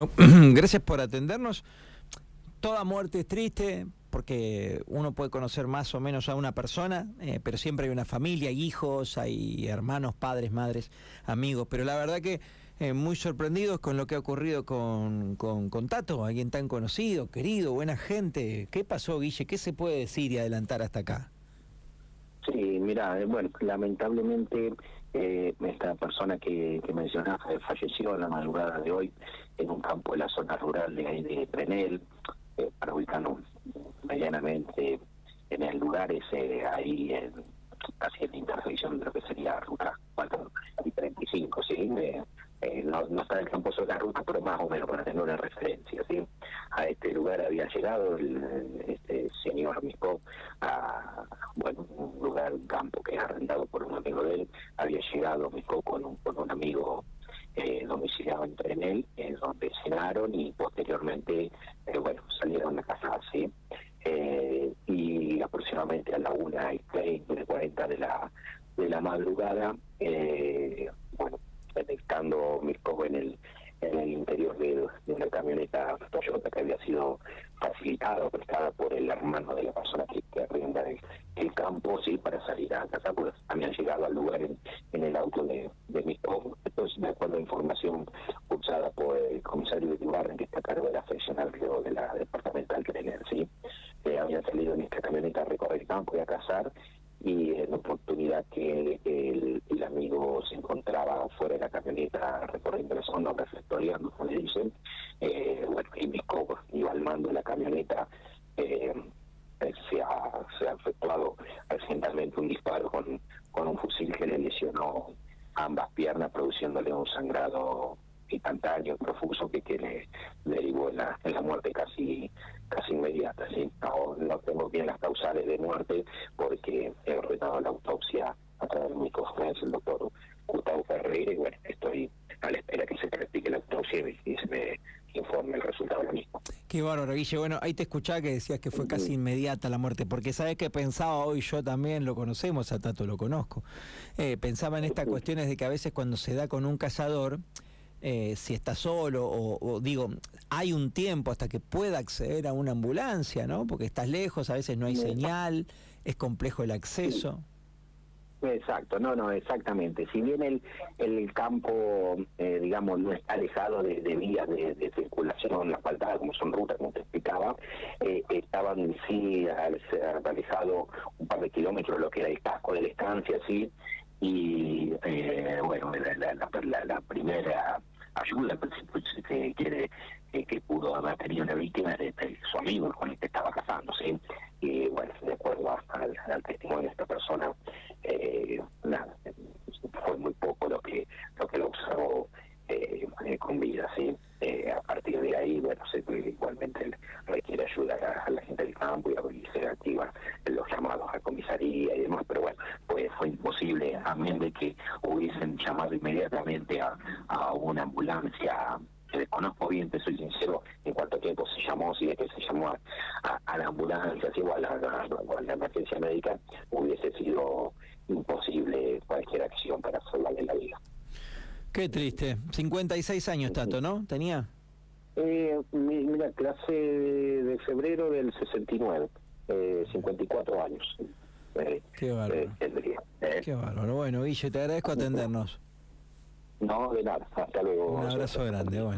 Gracias por atendernos. Toda muerte es triste porque uno puede conocer más o menos a una persona, eh, pero siempre hay una familia, hay hijos, hay hermanos, padres, madres, amigos. Pero la verdad que eh, muy sorprendidos con lo que ha ocurrido con, con, con, Tato, alguien tan conocido, querido, buena gente. ¿Qué pasó, Guille? ¿Qué se puede decir y adelantar hasta acá? Mira, eh, bueno, lamentablemente eh, esta persona que, que mencionaste falleció en la madrugada de hoy en un campo de la zona rural de, de Trenel, eh, para ubicarnos medianamente en el lugar ese ahí en, casi en la intersección de lo que sería ruta 4 y 35, ¿sí? Eh, no, no, está en el campo sobre la ruta, pero más o menos para tener una referencia. ¿sí? A este lugar había llegado el, este señor Misco a bueno, un lugar, arrendado por un amigo de él. Había llegado con un, con un amigo eh, domiciliado en él, eh, donde cenaron y posteriormente, eh, bueno, salieron a casa, ¿sí? Eh, y aproximadamente a la una y 30, 40 de la, de la madrugada, eh, bueno, detectando Mirko en el en el interior de, de, una camioneta Toyota que había sido facilitada o prestada por el hermano de la persona que, que arrienda el, el, campo, sí, para salir a casa, pues habían llegado al lugar en, en el auto de, de Mirko. Entonces, de acuerdo a información usada por el comisario de Ibarren, que está a cargo de la sección al de la departamental Grener, sí, eh, habían salido en esta camioneta a recorrer el y a cazar, y en oportunidad que el, amigo se encontraba fuera de la camioneta recorriendo la zona reflectoriando, como le dicen, eh, bueno, iba al mando de la camioneta, eh, se, ha, se ha efectuado accidentalmente un disparo con, con un fusil que le lesionó ambas piernas, produciéndole un sangrado instantáneo, profuso, que, que le, derivó en la, en la muerte casi casi inmediata. ¿sí? No, no tengo bien las causales de muerte porque he ordenado la autopsia a través de mi es el doctor Gustavo Ferreira, y bueno, estoy a la espera que se practique la autopsia y se me informe el resultado de la misma. Qué bárbaro, Guille. Bueno, ahí te escuchaba que decías que fue casi inmediata la muerte, porque sabes que pensaba hoy, yo también lo conocemos, a Tato lo conozco, eh, pensaba en estas cuestiones de que a veces cuando se da con un cazador, eh, si está solo o, o, digo, hay un tiempo hasta que pueda acceder a una ambulancia, ¿no? Porque estás lejos, a veces no hay señal, es complejo el acceso. Exacto, no, no, exactamente. Si bien el, el campo, eh, digamos, no está alejado de, de vías de, de, circulación asfaltada, como son rutas, como te explicaba, eh, estaban sí alejado un par de kilómetros lo que era el casco de la estancia, sí, y eh, bueno, la, la, la, la, primera ayuda pues, pues, que que, pudo haber tenido una víctima de, su amigo con el que estaba casándose y bueno de acuerdo al, al testimonio de esta persona. Eh, fue muy poco lo que lo que lo observó eh, con vida sí eh, a partir de ahí bueno se, igualmente requiere ayuda a, a la gente del campo y, y se activa los llamados a comisaría y demás pero bueno pues fue imposible a menos de que hubiesen llamado inmediatamente a, a una ambulancia que desconozco bien, te soy sincero, en cuánto tiempo se llamó, si es que se llamó a, a, a la ambulancia, si, o, a la, a, la, emergencia médica, hubiese sido imposible cualquier acción para salvarle la vida. Qué triste. 56 años, Tato, ¿no? ¿Tenía? Eh, mira, clase de febrero del 69, eh, 54 años. Eh, Qué bárbaro. Eh, Qué bárbaro. Bueno, Guille, te agradezco atendernos. No, de nada. Hasta luego. Un abrazo grande. Bueno.